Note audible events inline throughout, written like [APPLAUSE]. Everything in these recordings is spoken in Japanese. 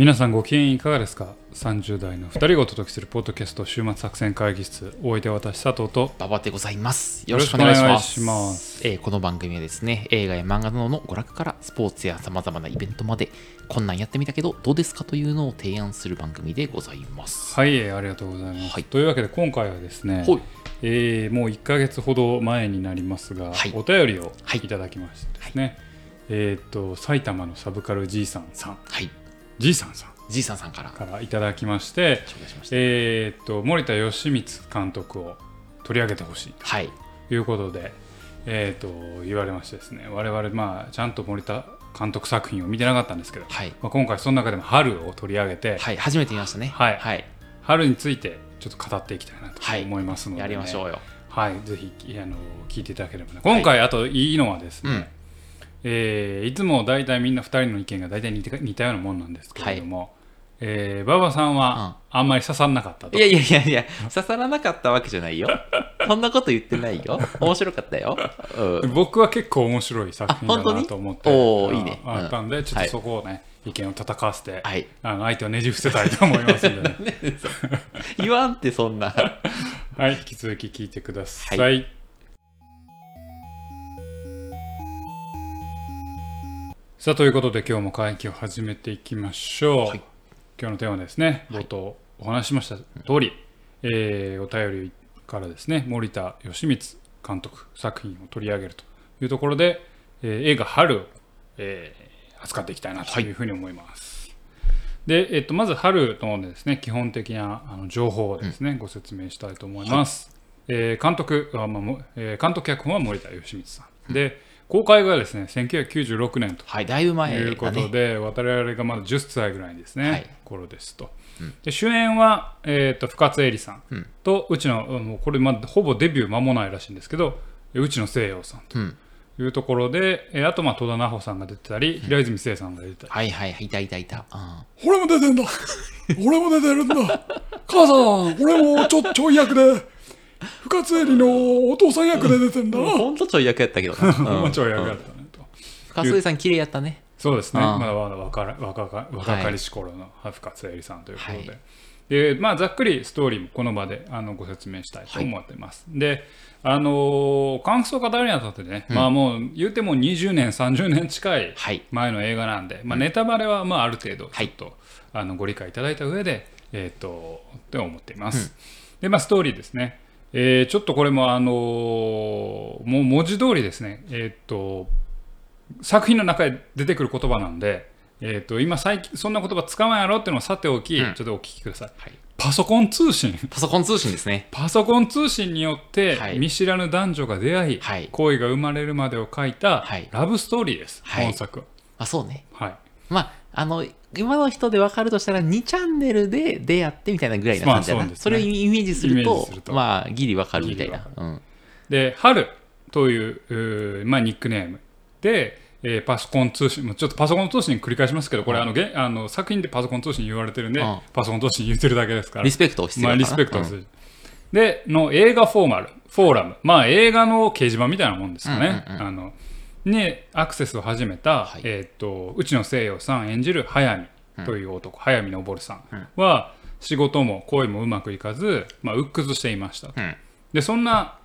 皆さんご機嫌いかがですか ?30 代の2人がお届けするポッドキャスト週末作戦会議室お相手は私佐藤と馬場でございます。よろしくお願いします。えーこの番組はですね、映画や漫画などの娯楽からスポーツや様々なイベントまで、こんなんやってみたけどどうですかというのを提案する番組でございます。はいえーありがとうございます、はいというわけで今回はですね、ほい。えーもう1ヶ月ほど前になりますが、はいお便りをはいいただきましてですね、えっ、と埼玉のサブカルじいさんさんはい。じいさんさんじいさんさんからからいただきまして紹介しました。えっ、と森田義満監督を取り上げてほしいはい。ということで、えー、と言われましてですね我々まあちゃんと森田監督作品を見てなかったんですけど、はい。まあ、今回その中でも春を取り上げて、はい。初めて見ましたね。はいはい。春についてちょっと語っていきたいなとはい思いますので、やりましょうよ。はい、ぜひあの聞いていただければな今回あといいのはですね、うんえーいつも大体みんな2人の意見が大体似て似たようなもんなんですけれども、えー馬場さんはあんまり刺さんなかったと、いやいやいやいや、刺さらなかったわけじゃないよ。[LAUGHS] そんなこと言ってないよ。面白かったよ。うん。僕は結構面白い作品だなと思って。あおーいいね。あったんでちょっとはい。そこをね、意見を戦わせて、はい。あの相手をねじ伏せたいと思いますんで、[LAUGHS] ね、言わんってそんな。[LAUGHS] はい引き続き聞いてください、はさあということで今日も会議を始めていきましょう、はい。今日のテーマですね。冒頭お話ししました通り、えーお便りからですね森田義満監督作品を取り上げるというところで、えー映画「春を」えー扱っていきたいなというふうに思います、で、えっと、まず春のですね基本的なあの情報をですね、ご説明したいと思います、えー監督は、まあもえー監督脚本は森田義満さん、で公開がですね1996年とはい。だいぶ前というこ。とで、我々がまだ10歳ぐらいですね、はい頃ですと。で主演は、えー、と深津絵里さんうんと、うちの、うんもうこれ、まだほぼデビュー間もないらしいんですけど、うちの西洋さんとうん。いうところで、えーあと、まあ、戸田奈穂さんが出てたり、平泉聖さんが出てたり、はいはいはい。いたいたいた。うん。俺も出てんだ俺も出てるんだ母さん俺もちょちょい役で深津絵里のお父さん役で出てんだなほんとちょい役やったけどな。もううんちょい役だったねと。深津絵さん綺麗やったね。そうですね、まだまだ若ら若か若かりし頃の深津絵里さんということで、はいでまあ、ざっくりストーリーもこの場であのご説明したいと思ってます。で、あのー感想を語るにあたってね、まあもう言うても20年、30年近いはい。前の映画なんで、まあ、ネタバレはまあある程度はいちょっと、あのご理解いただいた上で、えー、とって思っています。で、まあ、ストーリーですね。えーちょっとこれも、あのーもう文字通りですね、えー、と作品の中で出てくる言葉なんで、えー、と今最近そんな言葉使わんやろっていうのをさておき、うん。ちょっとお聞きください。はい。パソコン通信。パソコン通信ですね。パソコン通信によってはい。見知らぬ男女が出会い、はい。恋が生まれるまでを書いたはい。ラブストーリーです、はい。本作は。あ、そうね。はい。まあ、あの、今の人で分かるとしたら2チャンネルで出会ってみたいなぐらいな感じだな。まあそねそれをイメージすると、まあ、ギリ分かるみたいな。うん。で、春というまあ、ニックネームで、えーパソコン通信、ちょっとパソコン通信繰り返しますけど、これ、あのげあの作品でパソコン通信言われてるんで、うんパソコン通信言ってるだけですから、リスペクトを必要まあ。リスペクトをすうんる。で、の映画フォーマル、フォーラム、まあ、映画の掲示板みたいなもんですかね。うんうんうんあのにアクセスを始めた、はいえーっと内野聖陽さん演じる速水という男、速水昇さんは、仕事も恋もうまくいかず、まあ、鬱屈していました。うんでそんな、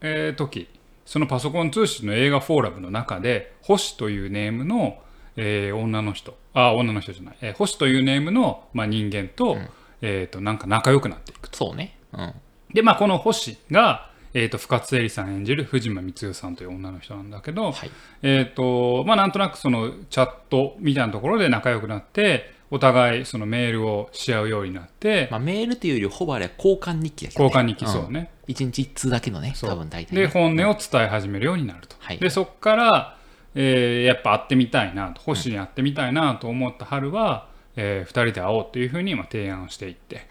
えー時そのパソコン通信の映画フォーラムの中で星というネームの、えー女の人あ女の人じゃない、えー星というネームの、まあ、人間と,、えー、となんか仲良くなっていくとそうね。うん。でまあこの星が、えー、と深津絵里さん演じる藤間光代さんという女の人なんだけど、はい。えーとまあ、なんとなくそのチャットみたいなところで仲良くなってお互いそのメールをし合うようになって、まあ、メールというより、ほぼあれは交換日記だけど、ね。交換日記そうね、うん。一日一通だけのね、そう多分大体、ね。で本音を伝え始めるようになると、はいでそこから、えーやっぱ会ってみたいなと星に会ってみたいなと思った春は、え2人で会おうというふうにまあ提案をしていって、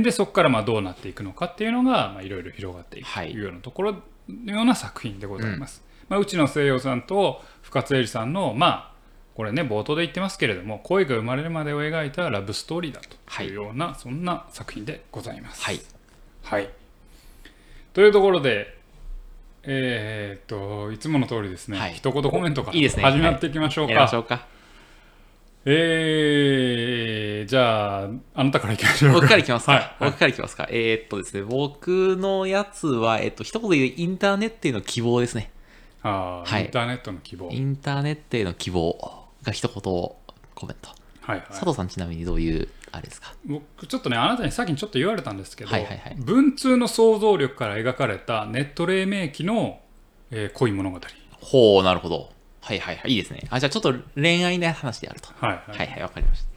でそこからまあどうなっていくのかっていうのがまあいろいろ広がっていくとはいいうようなところのような作品でございます。まあ、うちの西洋さんと深津絵里さんのまあこれね冒頭で言ってますけれども恋が生まれるまでを描いたラブストーリーだというような、そんな作品でございます。はい。はい。というところで、えーっと、いつもの通りですね、はい一言コメントから始まっていきましょうか。やりえじゃああなたからいきましょうか僕からいきますか？はいはい僕からいきますか？えーっとですね、僕のやつは、えっと、一言で言うインターネットへの希望ですね。あーはいインターネットの希望インターネットへの希望が一言コメント。はいはい佐藤さんちなみにどういう、あれですか？僕ちょっとねあなたにさっきにちょっと言われたんですけど、はいはいはい文通の想像力から描かれたネット黎明期の、えー恋物語ほう、なるほど。はいはいはい。いいですね。あ、じゃあちょっと恋愛の話であると。はいはいはいはい、わかりました。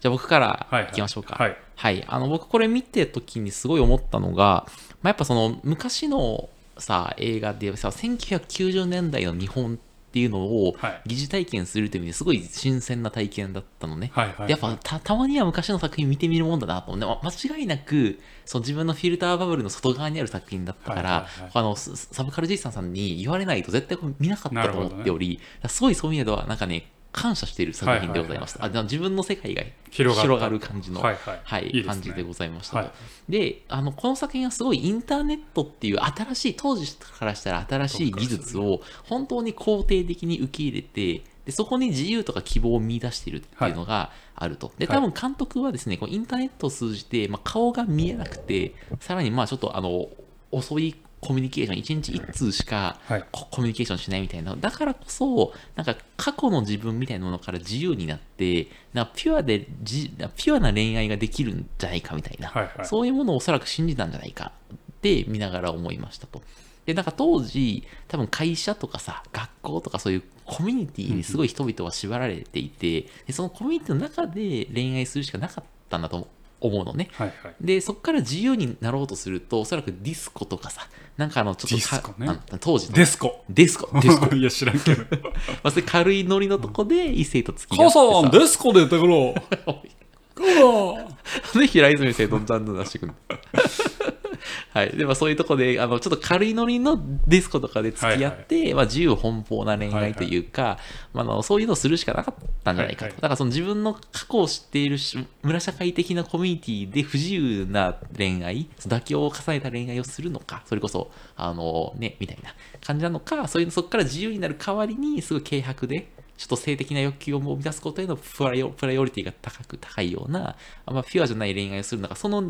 じゃあ僕からはいはいいきましょうか。はいはい。あの、僕これ見てる時にすごい思ったのが、まあ、やっぱその昔のさ、映画でさ、1990年代の日本っていうのをはい。疑似体験するという意味ですごい新鮮な体験だったのね。はいはいはい。でやっぱたたまには昔の作品見てみるもんだなと思って、ま間違いなくその自分のフィルターバブルの外側にある作品だったから、はいはいはいあのササブカルジーさんさんに言われないと絶対見なかったと思っており、すごいそういう意味ではなんかね、感謝している作品でございました。はいあ自分の世界が広がる感じの、はいはい。感じでございましたであの、この作品はすごいインターネットっていう新しい、当時からしたら新しい技術を本当に肯定的に受け入れて、でそこに自由とか希望を見出しているっていうのがあると。で、はい。多分監督はですね、こうインターネットを通じて、まあ、顔が見えなくて、さらにまあちょっとあの遅いコミュニケーション、1日1通しかはい。ココミュニケーションしないみたいな、だからこそ、なんか過去の自分みたいなものから自由になって、なピュアでじ、ピュアな恋愛ができるんじゃないかみたいな、はいはい。そういうものをおそらく信じたんじゃないか。って見ながら思いましたと。で、なんか当時、多分会社とかさ、学校とかそういうコミュニティにすごい人々は縛られていて、でそのコミュニティの中で恋愛するしかなかったんだと思うのね。はいはいで、そこから自由になろうとすると、おそらくディスコとかさ、なんかあの、ちょっとかディスコねあ当時のデスコディスコ、ディスコ。[LAUGHS] いや知らんけど [LAUGHS] まあ、それ軽いノリのとこで異性と付き合母ってささん、デスコで言ったから。母さん。[LAUGHS] で、平泉聖とジャンル出してくる。はい。で、まあそういうとこで、あの、ちょっと軽いノリのディスコとかで付き合って、まあ自由奔放な恋愛というか、まああの、そういうのをするしかなかったんじゃないかと。はいはいだからその自分の過去を知っているし村社会的なコミュニティで不自由な恋愛、妥協を重ねた恋愛をするのか、それこそ、あのね、みたいな感じなのか、そういうのそこから自由になる代わりに、すごい軽薄で、ちょっと性的な欲求を満たすことへのプライオプライオリティが高く高いような、あんまピュアじゃない恋愛をするのか、その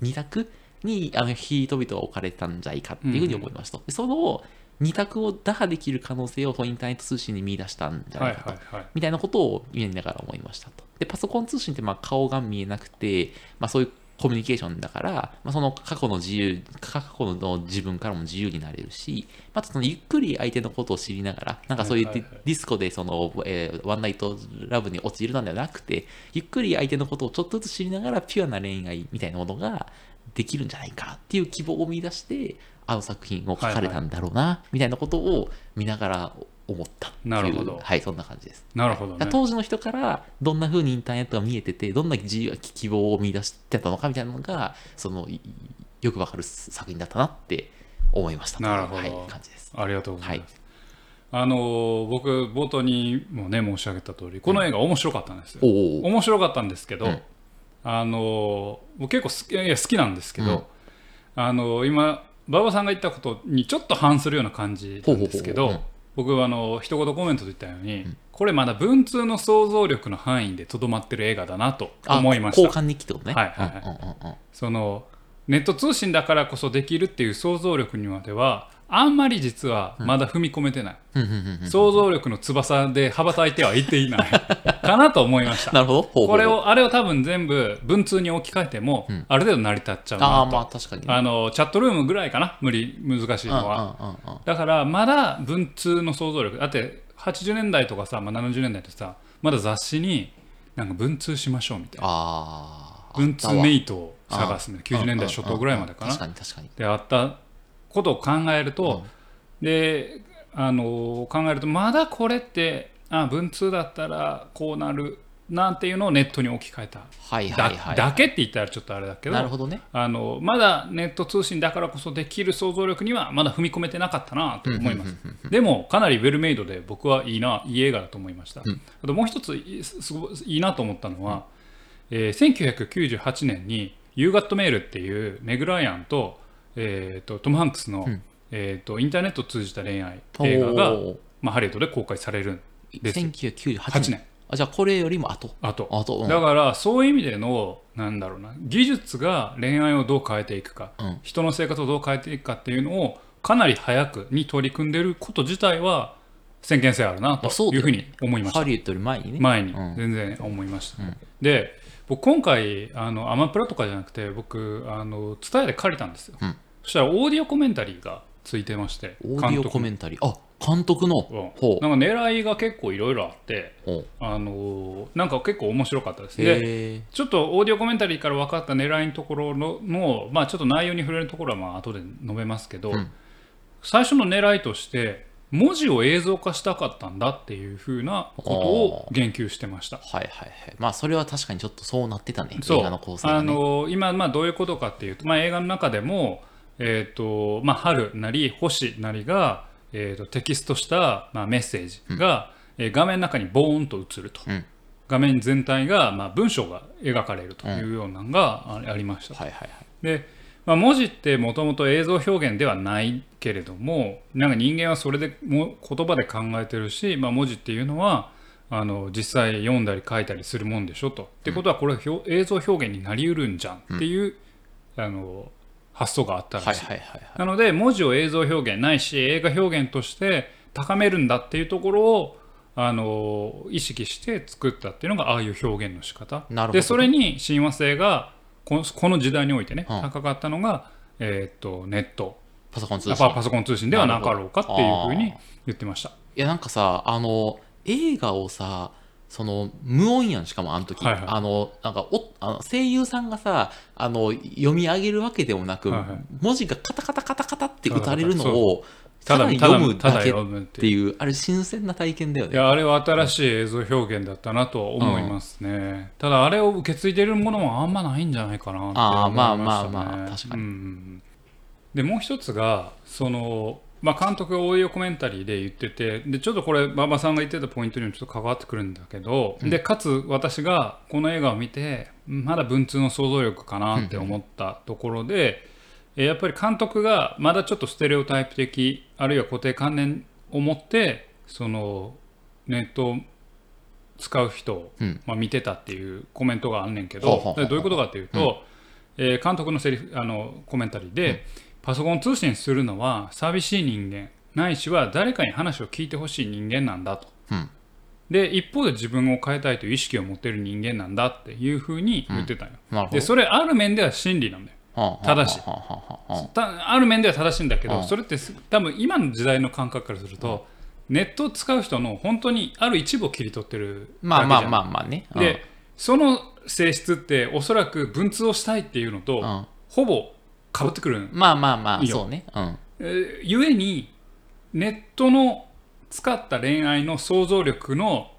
二択にあの人々は置かれたんじゃないかっていうふうに思いました。でその二択を打破できる可能性をインターネット通信に見出したんじゃはないいかと。はいはいみたいなことを見ながら思いましたと。で、パソコン通信ってまあ顔が見えなくて、まあそういうコミュニケーションだから、まあ、その過去の自由、過去の自分からも自由になれるし、またそのゆっくり相手のことを知りながら、なんかそういうディスコでその、えーワンナイトラブに陥るのではなくて、ゆっくり相手のことをちょっとずつ知りながらピュアな恋愛みたいなものができるんじゃないかっていう希望を見出して、あの作品を書かれたんだろうな、みたいなことを見ながら思ったっていう。なるほど。はい、そんな感じです。なるほどね。当時の人からどんな風にインターネットが見えててどんな自由希望を見出してたのかみたいなのがそのいよくわかる作品だったなって思いましたなるほど。はい、感じです。ありがとうございます、あのー僕冒頭にもね申し上げた通りこの映画面白かったんですよ、おお面白かったんですけど、うんあの結構好きいや好きなんですけど、うん。あのー今馬場さんが言ったことにちょっと反するような感じなんですけど僕はあの一言コメントで言ったように、これまだ文通の想像力の範囲でとどまってる映画だなと思いました。交換日記ってことね。はいはいはい。うんうんうんうん。そのネット通信だからこそできるっていう想像力にまではあんまり実はまだ踏み込めてない、想像力の翼で羽ばたいてはいっていない。[LAUGHS] かなと思いました。なるほど。これをあれを多分全部文通に置き換えても、ん。ある程度成り立っちゃうなと。ああ、まあ確かにね。あのチャットルームぐらいかな。無理難しいのは、だからまだ文通の想像力。だって80年代とかさ、まあ、70年代ってさまだ雑誌になんか文通しましょうみたいな。文通メイイトを探すみたいな。90年代初頭ぐらいまでかな。確かに確かに。であったことを考えると、であの考えるとまだこれってあ文通だったらこうなるなんていうのをネットに置き換えた、はいはいはい。だだけって言ったらちょっとあれだけどなるほどね。あのまだネット通信だからこそできる想像力にはまだ踏み込めてなかったなと思います。でもかなりウェルメイドで僕はいいないい映画だと思いました、あともう一ついすごいいいなと思ったのは、えー1998年に「ユーガットメール」っていうメグ・ライアンと,、えー、とトム・ハンクスの、ん。えー、とインターネットを通じた恋愛映画がまあ、ハリウッドで公開されるんです1998 8年。年。あじゃあこれよりも後。あと後、うん、だからそういう意味でのなんだろうな技術が恋愛をどう変えていくか、うん。人の生活をどう変えていくかっていうのをかなり早くに取り組んでること自体は先見性あるなというふうに思いました。ハリウッドより前にね。前に。うん。全然思いました、うん。で僕今回あのアマプラとかじゃなくて僕あの伝えで借りたんですよ、うんそしたらオーディオコメンタリーがついてましてオーディオコメンタリー。あ監督の？うなんか狙いが結構いろいろあってあのなんか結構面白かったです。でへえちょっとオーディオコメンタリーから分かった狙いのところのの、まあ、ちょっと内容に触れるところはまあ後で述べますけど、うん。最初の狙いとして文字を映像化したかったんだっていうふうなことを言及してました。はいはいはい。まあそれは確かにちょっとそうなってたね。映画の構成ね。の今、まあ、どういうことかっていうと、まあ、映画の中でも、えーとまあ、春なり星なりが、えー、とテキストした、まあ、メッセージが、えー画面の中にボーンと映ると、うん。画面全体が、まあ、文章が描かれるというようなのがあありました。はいはいはい。で、まあ、文字ってもともと映像表現ではないけれどもなんか人間はそれでも言葉で考えてるし、まあ、文字っていうのはあの実際読んだり書いたりするもんでしょと。ってことはこれは表映像表現になりうるんじゃんっていう、あの発想があったらしい。なので文字を映像表現ないし映画表現として高めるんだっていうところをあの意識して作ったっていうのがああいう表現の仕方。なるほど。でそれに親和性がこのこの時代においてね、うん。高かったのが、えーっとネット。パソコン通信。パパソコン通信ではなかろうかっていうふうに言ってました。いやなんかさあの映画をさその無音やんしかもあの時、はいはい。あのなんかおあの声優さんがさあの読み上げるわけでもなく、はいはい。文字がカタカタカタカタって打たれるのそをただ読むただだけっていう。あれ新鮮な体験だよね。いやあれは新しい映像表現だったなとは思いますね、ただあれを受け継いでるものもあんまないんじゃないかなって思いました、ね、あーまあまあまあ確かに。うんうんうん。でもう一つがその、まあ、監督がオーディオコメンタリーで言っててでちょっとこれ馬場さんが言ってたポイントにもちょっと関わってくるんだけど、でかつ私がこの映画を見てまだ文通の想像力かなって思ったところで、えやっぱり監督がまだちょっとステレオタイプ的あるいは固定観念を持ってそのネットを使う人を、うん。まあ、見てたっていうコメントがあんねんけどどういうことかっていうと、えー監督のセリフあのコメンタリーで、パソコン通信するのは寂しい人間。ないしは誰かに話を聞いてほしい人間なんだと。うん。で一方で自分を変えたいという意識を持っている人間なんだっていうふうに言ってたよ。なるほど。でそれある面では真理なんだよ。正しい。はある面では正しいんだけど、うん。それってす多分今の時代の感覚からすると、ネットを使う人の本当にある一部を切り取ってるまあまあまああまあね。でその性質っておそらく文通をしたいっていうのと、うんうん。ほぼかぶってくる。んまあまあまあそうね。うん。えーゆえにネットの使った恋愛の想像力の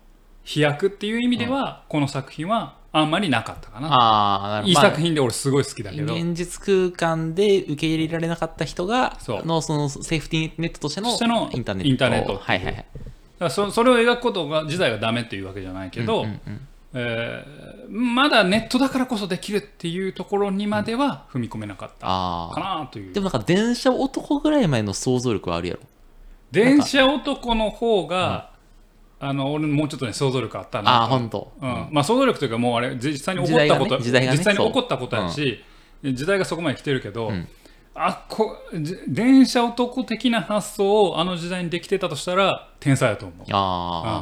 飛躍っていう意味では、この作品はあんまりなかったかな。ああなるほど。いいまあ作品で俺すごい好きだけど、現実空間で受け入れられなかった人がそう。のそのセーフティーネットとしてのとしてのインターネット。インターネットっていう。はいはいはい。だからそそれを描くことが自体がダメっていうわけじゃないけど、うんうんうんえーまだネットだからこそできるっていうところにまでは踏み込めなかったかあなという。あでもなんか電車男ぐらい前の想像力はあるやろ。電車男の方が、あの俺もうちょっとね想像力あったなああ本当うん。まあ、想像力というかもうあれ実際に起こったこと、時代がね時代がね実際に起こったことやし、時代がそこまで来てるけど、んあこじ電車男的な発想をあの時代にできてたとしたら天才だと思う。あ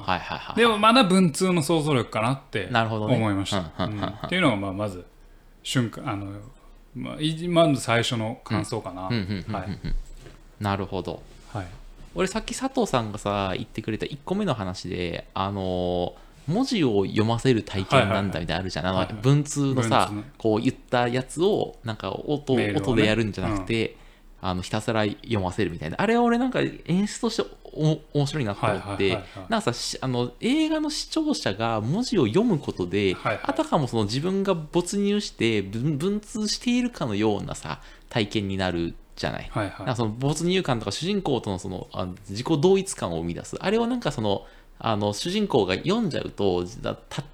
あはいはいはい。でもまだ文通の想像力かなってなるほどね。思いました。うんっていうのがまあまず瞬間あの、まあ、いまず最初の感想かな。なるほど。はい。俺さっき佐藤さんがさ言ってくれた1個目の話であの文字を読ませる体験なんだみたいなのあるじゃん、あはいはい。の文通のさ、こう言ったやつをなんか音,、ね。音でやるんじゃなくて、あのひたすら読ませるみたいな。あれは俺なんか演出としてお面白いなと思って、なんかさしあの映画の視聴者が文字を読むことで、はいはい。あたかもその自分が没入して文文通しているかのようなさ体験になるじゃない。はいはい。その没入感とか主人公とのそのあ自己同一感を生み出す。あれをなんかそのあの主人公が読んじゃうと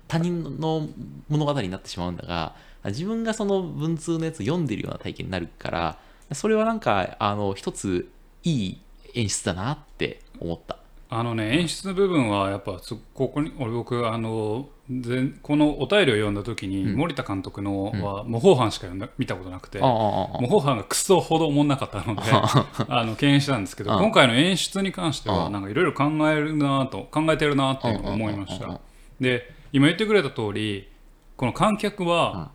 他人の物語になってしまうんだが自分がその文通のやつ読んでるような体験になるからそれはなんかあの一ついい演出だなって思った。あのね演出の部分はやっぱそここに俺僕あの全このお便りを読んだ時に、森田監督のは模倣犯しか読んだ見たことなくて、模倣犯がクソほどおもんなかったのであの敬遠してたんですけど、うん今回の演出に関してはうんなんかいろいろ考えるなと考えてるなっていうのを思いましうんうんうんたで今言ってくれた通りこの観客は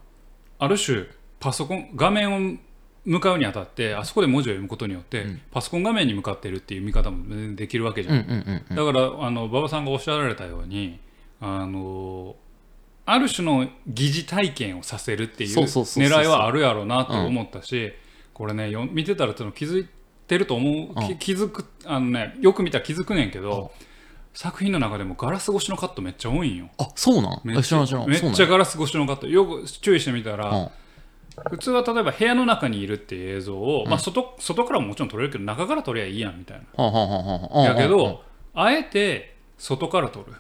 ある種パソコン画面を向かうにあたってあそこで文字を読むことによって、パソコン画面に向かっているっていう見方もできるわけじゃん。うんうんうんうん。だからあの馬場さんがおっしゃられたようにあのある種の疑似体験をさせるっていう狙いはあるやろうなと思ったし、これねよ見てたら気づいてると思う、き気づくあのねよく見たら気づくねんけど、作品の中でもガラス越しのカットめっちゃ多いんよ。あそうなん？めっめっちゃガラス越しのカット。よく注意してみたら、うん普通は例えば部屋の中にいるっていう映像を、まあ、外外からももちろん撮れるけど中から撮りゃいいやんみたいな。やけはどあえて外から撮る。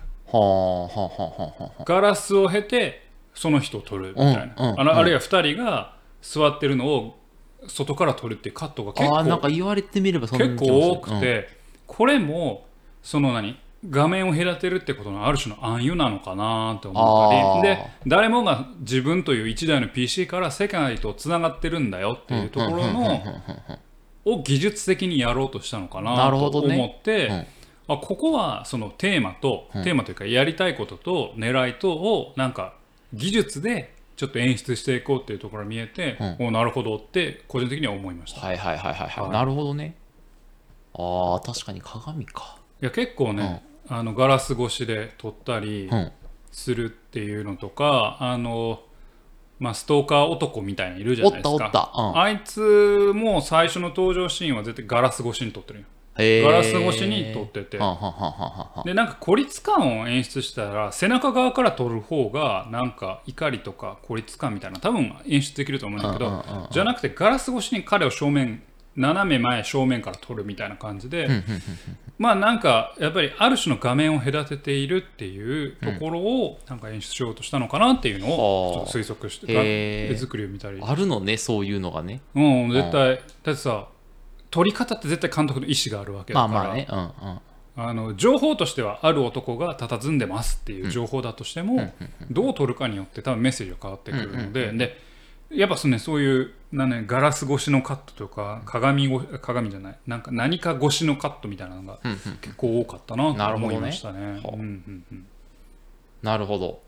ガラスを経てその人を撮るみたいな、うんうんあのあるいは2人が座ってるのを外から撮るっていうカットが結あーなん構か言われてみれば結構多くて、これもその何画面を隔てるってことのある種の暗喩なのかなって思ったり。で誰もが自分という一台の PC から世界とつながってるんだよっていうところのを技術的にやろうとしたのかななとるほどね。思って、うん。あここはそのテーマと、テーマというかやりたいことと狙いとをなんか技術でちょっと演出していこうっていうところが見えて、おなるほどって個人的には思いました。いはいはいはいはいはい、はい。なるほどね。ああ確かに鏡か。や結構ね、あのガラス越しで撮ったりうん。するっていうのとか、あのまあ、ストーカー男みたいなのいるじゃないですか。おったおった。うん。あいつも最初の登場シーンは絶対ガラス越しに撮ってるよ。ガラス越しに撮ってて。でなんか孤立感を演出したら背中側から撮る方がなんか怒りとか孤立感みたいな多分演出できると思うんだけど、うんうんうんうん。じゃなくてガラス越しに彼を正面斜め前正面から撮るみたいな感じで、まあなんかやっぱりある種の画面を隔てているっていうところをなんか演出しようとしたのかなっていうのをちょっと推測して、絵作りを見たり。あるのねそういうのがね。うん絶対だってさ撮り方って絶対監督の意思があるわけだから、まあまあね。うんうん。あの情報としてはある男が佇んでますっていう情報だとしても、どう取るかによって多分メッセージが変わってくるので,、でやっぱそ,、ね、そういうなん、ね、ガラス越しのカットとか鏡ご鏡じゃないなんか何か越しのカットみたいなのが結構多かったなと思いましたね。なるほど。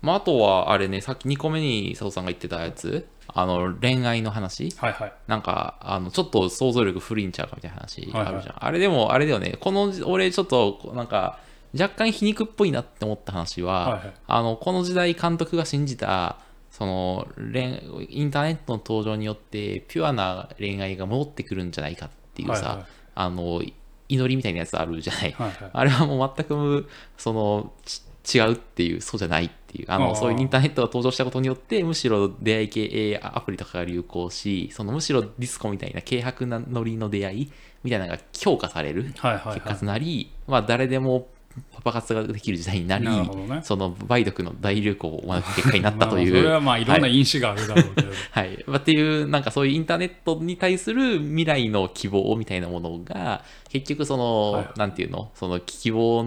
まあ、あとは、あれね、さっき2個目に佐藤さんが言ってたやつ、あの、恋愛の話。はいはい。なんか、あの、ちょっと想像力古いんちゃうかみたいな話はいはい。あるじゃん。あれでも、あれだよね、この、俺ちょっと、なんか、若干皮肉っぽいなって思った話は、はいはい。あの、この時代監督が信じた、その恋インターネットの登場によってピュアな恋愛が戻ってくるんじゃないかっていうさ、はいはい。あの祈りみたいなやつあるじゃない、はいはい。あれはもう全くそのち違うっていうそうじゃないっていうあのそういうインターネットが登場したことによってむしろ出会い系アプリとかが流行しそのむしろディスコみたいな軽薄なノリの出会いみたいなのが評価されるはいはい結果はとなり、まあ、誰でもパパ活ができる時代になりね。その梅毒の大流行を招く結果になったという、まあそれはまあいろんな因子があるだろうけど、[LAUGHS] はい。まあっていう、なんかそういうインターネットに対する未来の希望みたいなものが、結局その、はいはい。なんていうの、その希望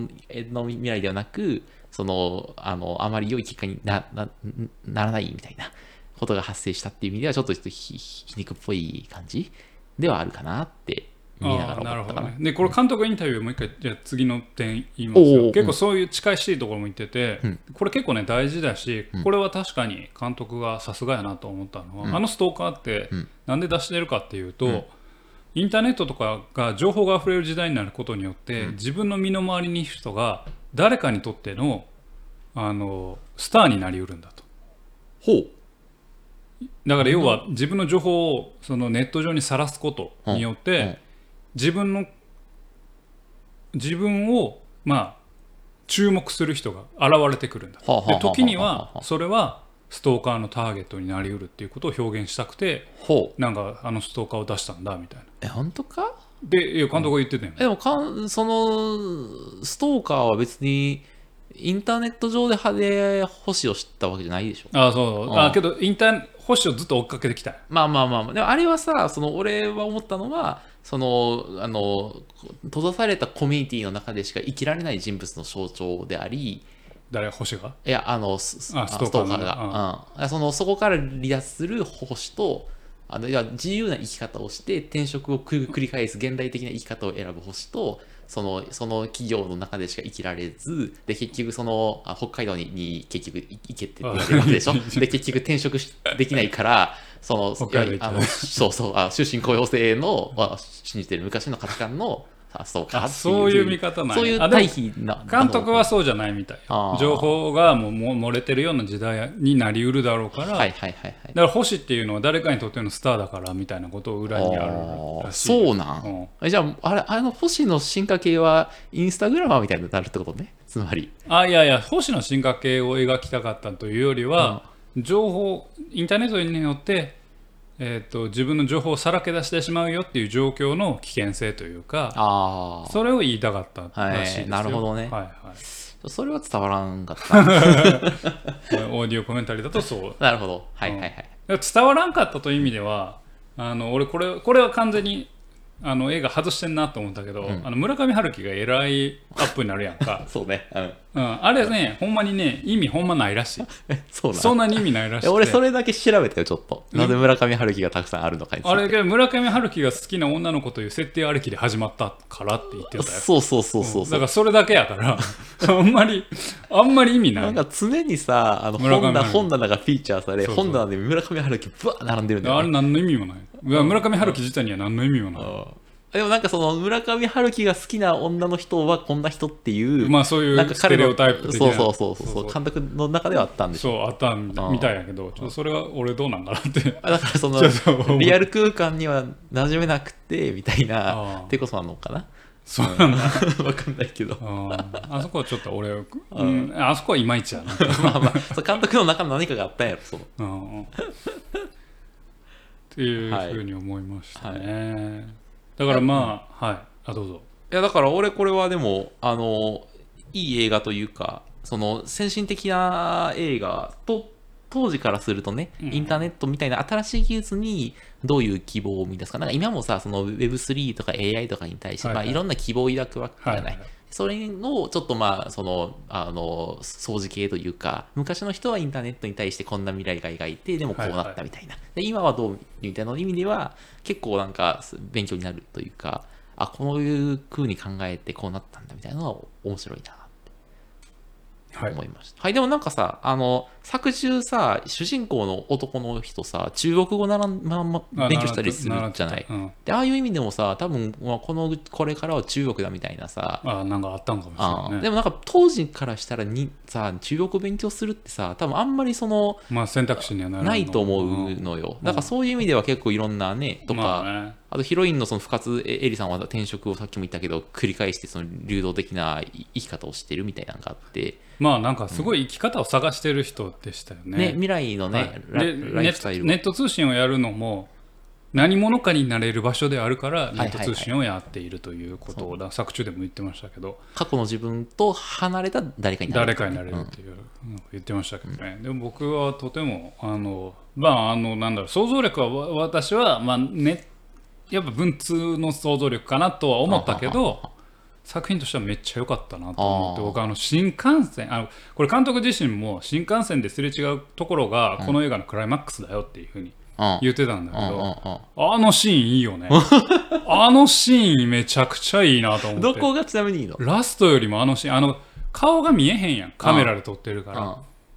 の未来ではなく、その、あの、あまり良い結果にななならないみたいな。ことが発生したっていう意味では、ちょっと皮肉っぽい感じではあるかなって見ながああなら思ったかな。るほどね。で、これ監督インタビューもう一回、じゃあ次の点言いますよ。結構そういう近いしいところも言ってて、うんこれ結構ね大事だし、これは確かに監督がさすがやなと思ったのは、あのストーカーってうんなんで出してるかっていうと、インターネットとかが情報が溢れる時代になることによって、自分の身の回りにいる人が誰かにとってのあのスターになりうるんだと。ほう。だから要は自分の情報をそのネット上にさらすことによって、うんうん自分の自分をまあ注目する人が現れてくるんだ。はあで時にはそれはストーカーのターゲットになりうるっていうことを表現したくてほう。なんかあのストーカーを出したんだみたいな。え、本当か？で監督が言ってたよね。えでもかん、その、ストーカーは別に、インターネット上で派手星を知ったわけじゃないでしょ？あそう、うん。あけどインター星をずっと追っかけてきた。まあまあまあ。まあ、でもあれはさ、その俺は思ったのは、その、あの、閉ざされたコミュニティの中でしか生きられない人物の象徴であり、誰星が？いや、あの、スああストーカーの。が、うん、その、そこから離脱する星と、あのいや自由な生き方をして転職をく繰り返す現代的な生き方を選ぶ星とそのその企業の中でしか生きられずで結局そのあ北海道にに結局行けって言われるわけでしょ？で結局転職しできないからそのあのそうそうあ終身雇用制のあ信じてる昔の価値観のあそうか。そういう見方なんや。そういう対比な監督はそうじゃないみたい。情報がもうも漏れてるような時代になりうるだろうから、はいはいはいはい。だから星っていうのは誰かにとってのスターだからみたいなことを裏にあるらしいそうなん、うん。えじゃああれあの星の進化系はインスタグラマーみたいになるってことね？つまり。あいやいや星の進化系を描きたかったというよりは、情報インターネットによって、えー、と自分の情報をさらけ出してしまうよっていう状況の危険性というかあそれを言いたかったらしいですよ、はいなるほどね。はいはい。あそれは伝わらんかった。[LAUGHS] オーディオコメンタリーだとそう。なるほど。はいはいはい、伝わらんかったという意味ではあの俺これこれは完全にあの映画外してんなと思ったけど、ん。あの村上春樹がえらいアップになるやんか、[LAUGHS] そうね。うんうん、あれねほんまにね意味ほんまないらしい。[LAUGHS] えそうなん？そんなに意味ないらしいえ俺それだけ調べたよちょっと。なぜ村上春樹がたくさんあるのかあれけど村上春樹が好きな女の子という設定ありきで始まったからって言ってたよ。そうそうそうそうそう。だからそれだけやから。あんまりあんまり意味なないんか常にさあの本棚本棚がフィーチャーされそうそう。本棚で村上春樹ぶわー並んでるんだよ、あれね、何の意味もない、村上春樹自体には何の意味もない、うんでもなんかその村上春樹が好きな女の人はこんな人っていう、まあそういうステレオタイプ的な。そうそうそうそうそう監督の中ではあったんでしょそうあったみたいみたいやけどちょっとそれは俺どうなんかなって。あだからその [LAUGHS] リアル空間には馴染めなくてみたいあなーってことなのかな？そうなんだ。[LAUGHS] わかんないけど。ああ。そこはちょっと俺、うん、あそこはいまいちやな、まあまあ監督の中の何かがあったんやろその。うん。うん、っていうふうに思いましたね、だからまあはい。あどうぞ。いやだから俺これはでもあのいい映画というかその先進的な映画と当時からするとね、うん。インターネットみたいな新しい技術にどういう希望を生み出すか、なんか今もさ、その Web3 とか AI とかに対して、まあ、いろんな希望を抱くわけじゃない。はいはいそれをちょっとまあ、その、あの、掃除系というか、昔の人はインターネットに対してこんな未来が描いて、でもこうなったみたいな。で今はどうみたいな意味では、結構なんか勉強になるというか、あ、こういう風に考えてこうなったんだみたいなのは面白いなはい思いました。はい、でもなんかさ、あの、作中さ、主人公の男の人さ、中国語ならんままあ勉強したりするじゃない。うん、で、ああいう意味でもさ、多分、まあ、この、これからは中国だみたいなさ、あなんかあったんかもしれあないねでもなんか当時からしたらにさ中国語勉強するってさ多分あんまりそのまあ選択肢にはないと思うのよ、だからそういう意味では結構いろんなねとか、まあね。あとヒロインのその深津絵里さんは転職をさっきも言ったけど繰り返してその流動的な生き方をしてるみたいなのがあって、まあなんかすごい生き方を探してる人でしたよね。ね未来のね、ラでラネイフスタイルを。ットネット通信をやるのも何者かになれる場所であるからいネット通信をやっているということを、だから作中でも言ってましたけど。過去の自分と離れた誰かになる誰かになれるっていうのを言ってましたけどね、でも僕はとてもあのまああのなんだろう想像力はわ私はまあねやっぱ文通の想像力かなとは思ったけど作品としてはめっちゃ良かったなと思って僕あの新幹線あのこれ監督自身も新幹線ですれ違うところがこの映画のクライマックスだよっていうふうにうん。言ってたんだけうんうんど、うん。あのシーンいいよね。[LAUGHS] あのシーンめちゃくちゃいいなと思って。どこがちなみにいいの？ラストよりもあのシーンあの顔が見えへんやん。カメラで撮ってるから、うん。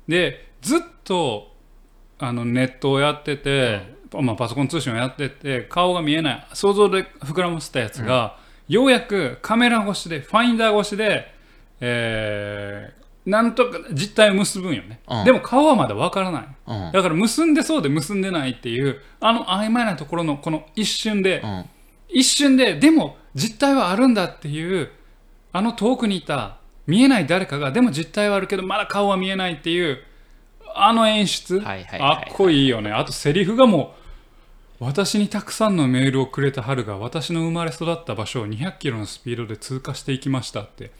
でずっとあのネットをやってて、まあ、パソコン通信をやってて顔が見えない。想像で膨らませたやつが、ようやくカメラ越しでファインダー越しで、えーなんとか実態を結ぶんよね、うん。でも顔はまだわからない。うん。だから結んでそうで結んでないっていうあの曖昧なところのこの一瞬で、うん。一瞬ででも実態はあるんだっていうあの遠くにいた見えない誰かがでも実態はあるけどまだ顔は見えないっていうあの演出、はいはいはいはい。あっこいいよね。あとセリフがもう私にたくさんのメールをくれた春が私の生まれ育った場所を200キロのスピードで通過していきましたって。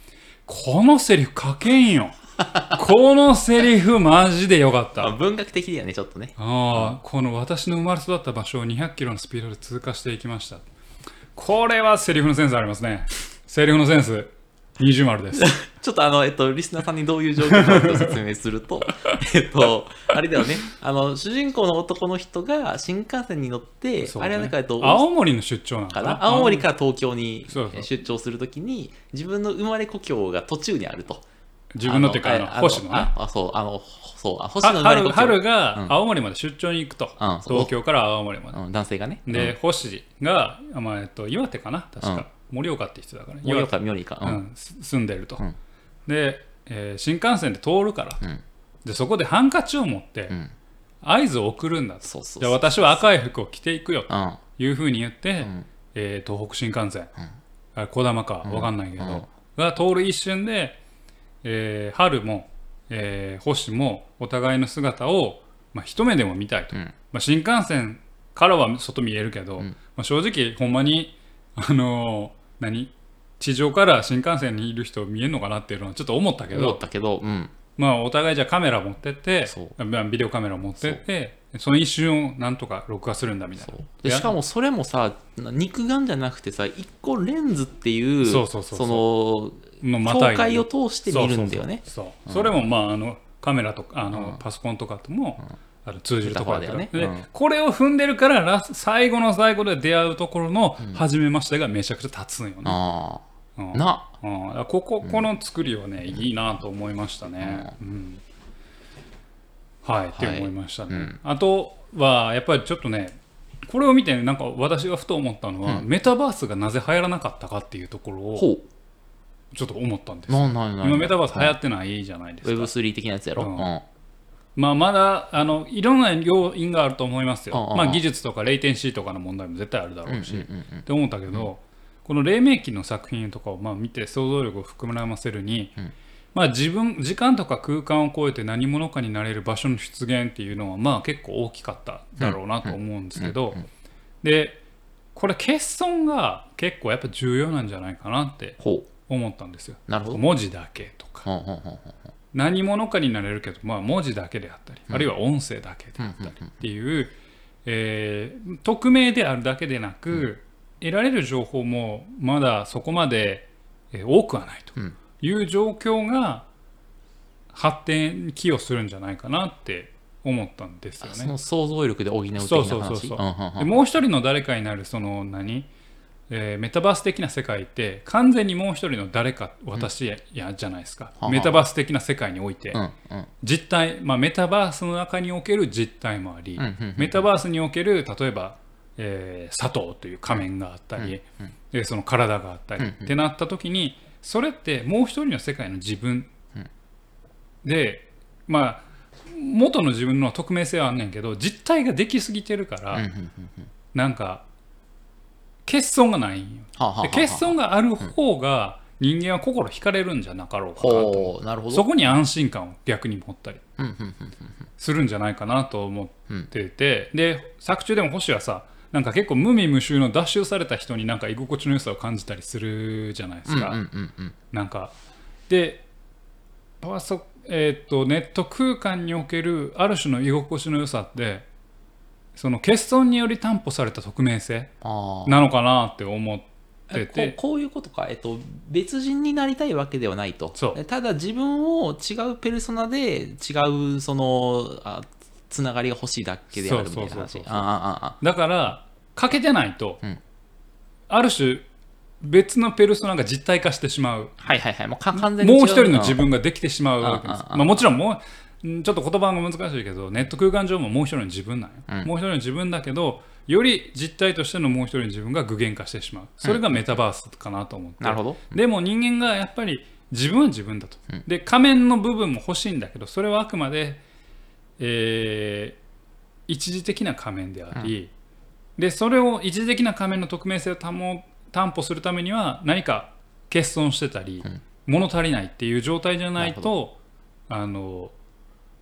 このセリフ書けんよ。このセリフマジでよかった。まあ文学的だよねちょっとね。ああ、この私の生まれ育った場所を200キロのスピードで通過していきました。これはセリフのセンスありますね。セリフのセンス、二重丸です。[LAUGHS] ちょっとあの、えっと、リスナーさんにどういう状況かを説明すると、[LAUGHS] えっと、あれだよね、あの、主人公の男の人が新幹線に乗って、ねあれはなんか、えっと、青森の出張なのかな？青森から東京に出張するときに、自分の生まれ故郷が途中にあると。自分のっていうか、あの、あ星野ね。ああ、そう、あの、そう、あ星野。春春うがん青森まで出張に行くと、うん東京から青森まで。うん、男性がね。で、星が、まあえっと、岩手かな、確か、盛岡って人だから、うん、盛岡、妙理か。ううん。ん。す住んでると。うん。で、えー新幹線で通るから、うん。でそこでハンカチを持ってうん。合図を送るんだじゃあ私は赤い服を着ていくよとうん。いうふうに言って、ん。えー東北新幹線、うん。あ小玉か分かんないけど、うん。が通る一瞬で、えー春も、えー星もお互いの姿を、まあ、一目でも見たいと、うん。まあ、新幹線からは外見えるけど、ん。まあ、正直ほんまにあのー何？地上から新幹線にいる人見えるのかなっていうのはちょっと思ったけ思っど、たけど、うん。まあ、お互いじゃあカメラ持ってってビデオカメラ持ってってその一瞬をなんとか録画するんだみたいな。でしかもそれもさ肉眼じゃなくてさ一個レンズっていうその境界を通して見るんだよね。それもまああのカメラとかあの、うん。パソコンとかとも、あの通じるところだけどね。でうん。これを踏んでるからラス最後の最後で出会うところの初めましてがめちゃくちゃ立つんよね、あうん。うん、だからこここの作りはね、いいなと思いましたね、うん。はいって思いましたね、うん。あとはやっぱりちょっとねこれを見てなんか私がふと思ったのは、メタバースがなぜ流行らなかったかっていうところをほちょっと思ったんですうよ。なんなんな。ん今メタバース流行ってないじゃないですか、Web3 的なやつやろ、ううんんまあ、まだあのいろんな要因があると思いますよ、まあ、技術とかレイテンシーとかの問題も絶対あるだろうし、って思ったけど、この黎明期の作品とかをまあ見て想像力を膨らませるに、うん。まあ、自分時間とか空間を超えて何者かになれる場所の出現っていうのはまあ結構大きかっただろうなと思うんですけど、でこれ欠損が結構やっぱ重要なんじゃないかなってほ思ったんですよ。文字だけとか。ほうほうほうほう何者かになれるけど、まあ、文字だけであったり、あるいは音声だけであったりっていう、えー匿名であるだけでなく、得られる情報もまだそこまで、えー多くはないとうん。いう状況が発展に寄与するんじゃないかなって思ったんですよね。その想像力で補う的な話？そうそうそうそう。うんうんうん。でもう一人の誰かになるその何、えーメタバース的な世界って完全にもう一人の誰か私や,、じゃないですか、メタバース的な世界において、うんうん。実態、まあ、メタバースの中における実態もあり、うんうんうん。メタバースにおける例えば、えー佐藤という仮面があったり、でその体があったり、うんうん。ってなった時にそれってもう一人の世界の自分、でまあ元の自分の匿名性はあんねんけど実態ができすぎてるから、うんうんうんうん。なんか欠損がないんよ。はあはあはあで欠損がある方が人間は心惹かれるんじゃなかろうかなと。ほうなるほど。そこに安心感を逆に持ったりうんうんうんするんじゃないかなと思ってて、で作中でも星はさなんか結構無味無臭の脱臭された人になんか居心地の良さを感じたりするじゃないですか。うんうんうんうん。なんか。でパソ、えーっとネット空間におけるある種の居心地の良さってその欠損により担保された匿名性なのかなって思ってこてこういうことか、えっと、別人になりたいわけではないと。そう。ただ自分を違うペルソナで違うそのあつながりが欲しいだけであるみたいな話。だからかけてないと、うん。ある種別のペルソナが実体化してしまう。はいはいはい。もうか完全に違もう一人の自分ができてしまうわけです。まあ、もちろんもうんちょっと言葉が難しいけどネット空間上ももう一人の自分なんよ、うん。もう一人の自分だけどより実体としてのもう一人の自分が具現化してしまう。それがメタバースかなと思って、なるほど。でも人間がやっぱり自分は自分だと、うん。で仮面の部分も欲しいんだけどそれはあくまで、えー一時的な仮面であり、でそれを一時的な仮面の匿名性を保担保するためには何か欠損してたり、うん。物足りないっていう状態じゃないとあの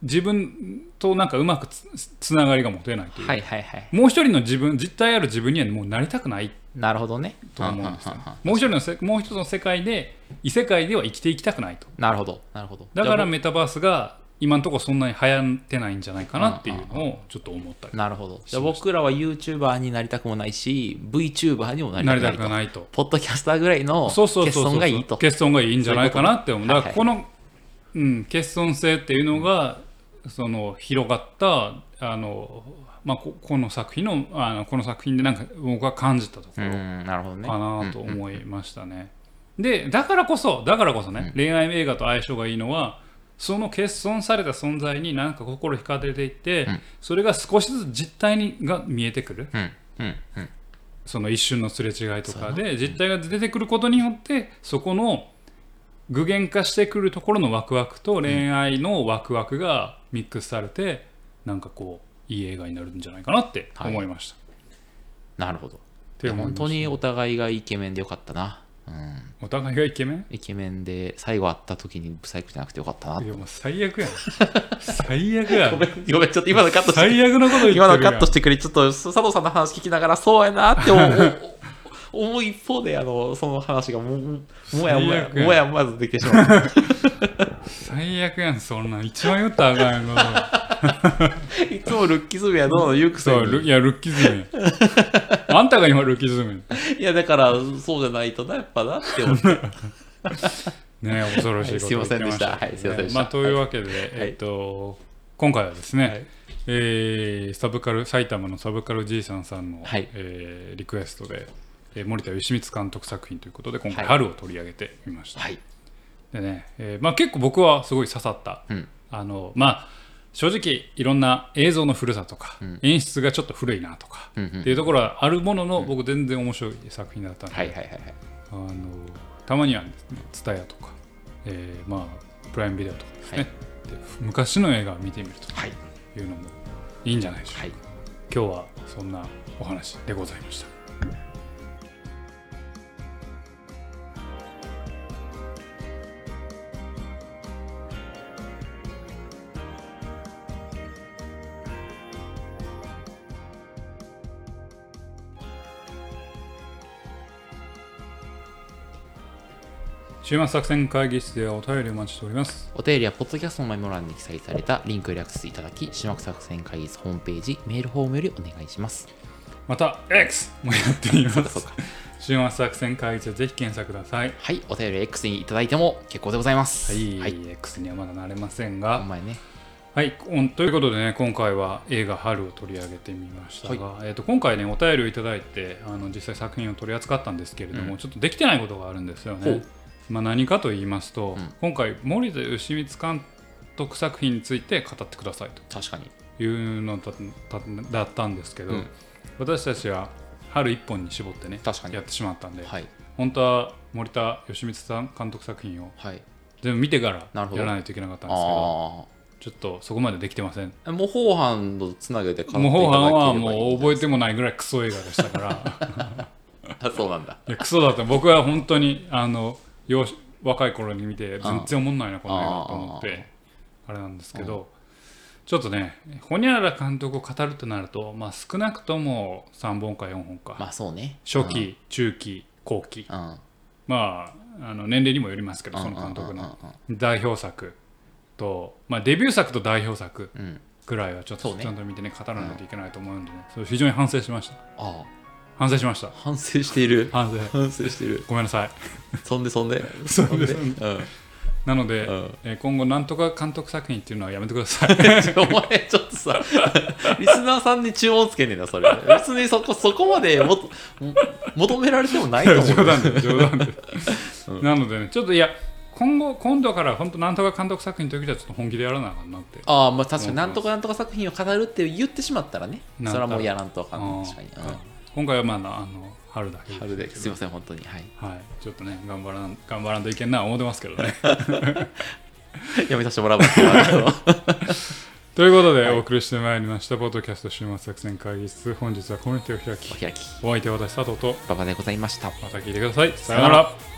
自分となんかうまくつつながりが持てないという、はいはいはい。もう一人の自分実体ある自分にはもうなりたくない。なるほどね。と思うんですよ。もう一人のせもう一つの世界で異世界では生きていきたくないと。なるほどなるほど。だからメタバースが今のところそんなに流行ってないんじゃないかなっていうのをちょっと思ったり。あなるほど。じゃあ僕らは YouTuber になりたくもないし VTuber にもなりたくないと。くないと。ポッドキャスターぐらいの欠そうそうそうそう。損がいいと。欠損がいいんじゃないかなって思う。だからこの、うん、欠損性っていうのが、その広がったあの、まあ、ここの作品のあのこの作品でなんか僕は感じたとこうろんなるほどね。かなと思いましたね。でだからこそだからこそね、恋愛映画と相性がいいのはその欠損された存在になんか心惹かれていって、ん。それが少しずつ実態にが見えてくる。うんうんうん。その一瞬のすれ違いとかで実態が出てくることによってそこの具現化してくるところのワクワクと恋愛のワクワクがミックスされてなんかこういい映画になるんじゃないかなって思いました。なるほど。い本当にお互いがイケメンでよかったな。うん。お互いがイケメン？イケメンで最後会った時にブサイクじゃなくてよかったないやもう最悪やん。最悪やん。[LAUGHS] ごめんごめんちょっと今のカットして。最悪のこと言ってるやん。今のカットしてくれちょっと佐藤さんの話聞きながらそうやなって思う。お [LAUGHS] 思う一方であのその話がもうもやもやもやもやとできてしまう最悪やんそんなん。一番言ったらあかんやん [LAUGHS] いつもルッキズムやどうの言うくせそういやルッキズムあんたが今ルッキズムいやだからそうじゃないとなやっぱなって思って。[LAUGHS] ね恐ろしいことはいすいませんでした。言ってはいすいませんでした。まあ、というわけで、えっと、今回はですね、はい。えーサブカル埼玉のサブカルじいさんさんの、はい。えーリクエストで、えー森田義満監督作品ということで今回はい。春を取り上げてみました、はいでね、えーまあ、結構僕はすごい刺さった、うん。あのまあ正直いろんな映像の古さとか、ん。演出がちょっと古いなとか、うんうんっていうところはあるものの、僕全然面白い作品だったので、はいはいはいはい。あのたまにはですね、ツタヤとか、えーまあ、プライムビデオとかですね、はい。で昔の映画を見てみるはい。というのもいいんじゃないでしょうか。はい。今日はそんなお話でございました。週末作戦会議室ではお便りお待ちしております。お便りはポッドキャストのメモ欄に記載されたリンクよりアクセスいただき、種目作戦会議室ホームページ、メールフォームよりお願いします。また X もやってみます。週末作戦会議室でぜひ検索ください。はい、お便り X にいただいても結構でございます。はい、はい、X にはまだなれませんおが、前ね。はい、うんということでね、今回は映画春を取り上げてみましたが、えー、と今回ね、お便りをいただいて、あの実際作品を取り扱ったんですけれども、うんちょっとできてないことがあるんですよね。まあ、何かと言いますと、うん今回、森田義満監督作品について語ってください確かに。というのだったんですけど、うん私たちは春一本に絞ってね、確かにやってしまったんで、はい。本当は森田義満さん監督作品をはい。全部見てからやらないといけなかったんですけど、あちょっとそこまでできてません。あ。模倣犯とつなげて模倣犯はもう覚えててもないぐらいクソ映画でしたからあ [LAUGHS] そうなんだ。クソだった僕は本当にあの幼少若い頃に見て全然おもんないなこの映画と思ってあれなんですけどちょっとねほにゃらら監督を語るとなると、まあ、少なくとも3本か4本か、まあそうね。初期中期後期。まああの年齢にもよりますけどその監督の代表作と、まあ、デビュー作と代表作。ぐらいはちょっとちゃんと見てね語らないといけないと思うんでね、それ非常に反省しました。ああ。反省しました反省している？反省反省してる。ごめんなさいそんでそんで？そんでそんで。うん。なので、うんえー今後なんとか監督作品っていうのはやめてください [LAUGHS] お前ちょっとさ、リスナーさんに注文つけんねんな、それ。別にそこ、そこまでも求められてもないと思う。冗談で冗談で、なのでねちょっといや今後今度から本当なんとか監督作品の時はちょっと本気でやらなあかんなってああ、まあ確かになんとかなんとか作品を語るって言ってしまったらね、それはもうやらんとあかん確かに。今回はまああの春だけうん。春ですいません、本当に。はい。はい。ちょっとね頑張らん頑張らんといけんな思ってますけどね。[LAUGHS] やめさせてもらうわけはあるけどということで、お送りしてまいりましたポッドキャスト週末作戦会議室。本日はこの手を開きお開き、お相手は私佐藤と。馬場でございました。また聞いてください。さよなら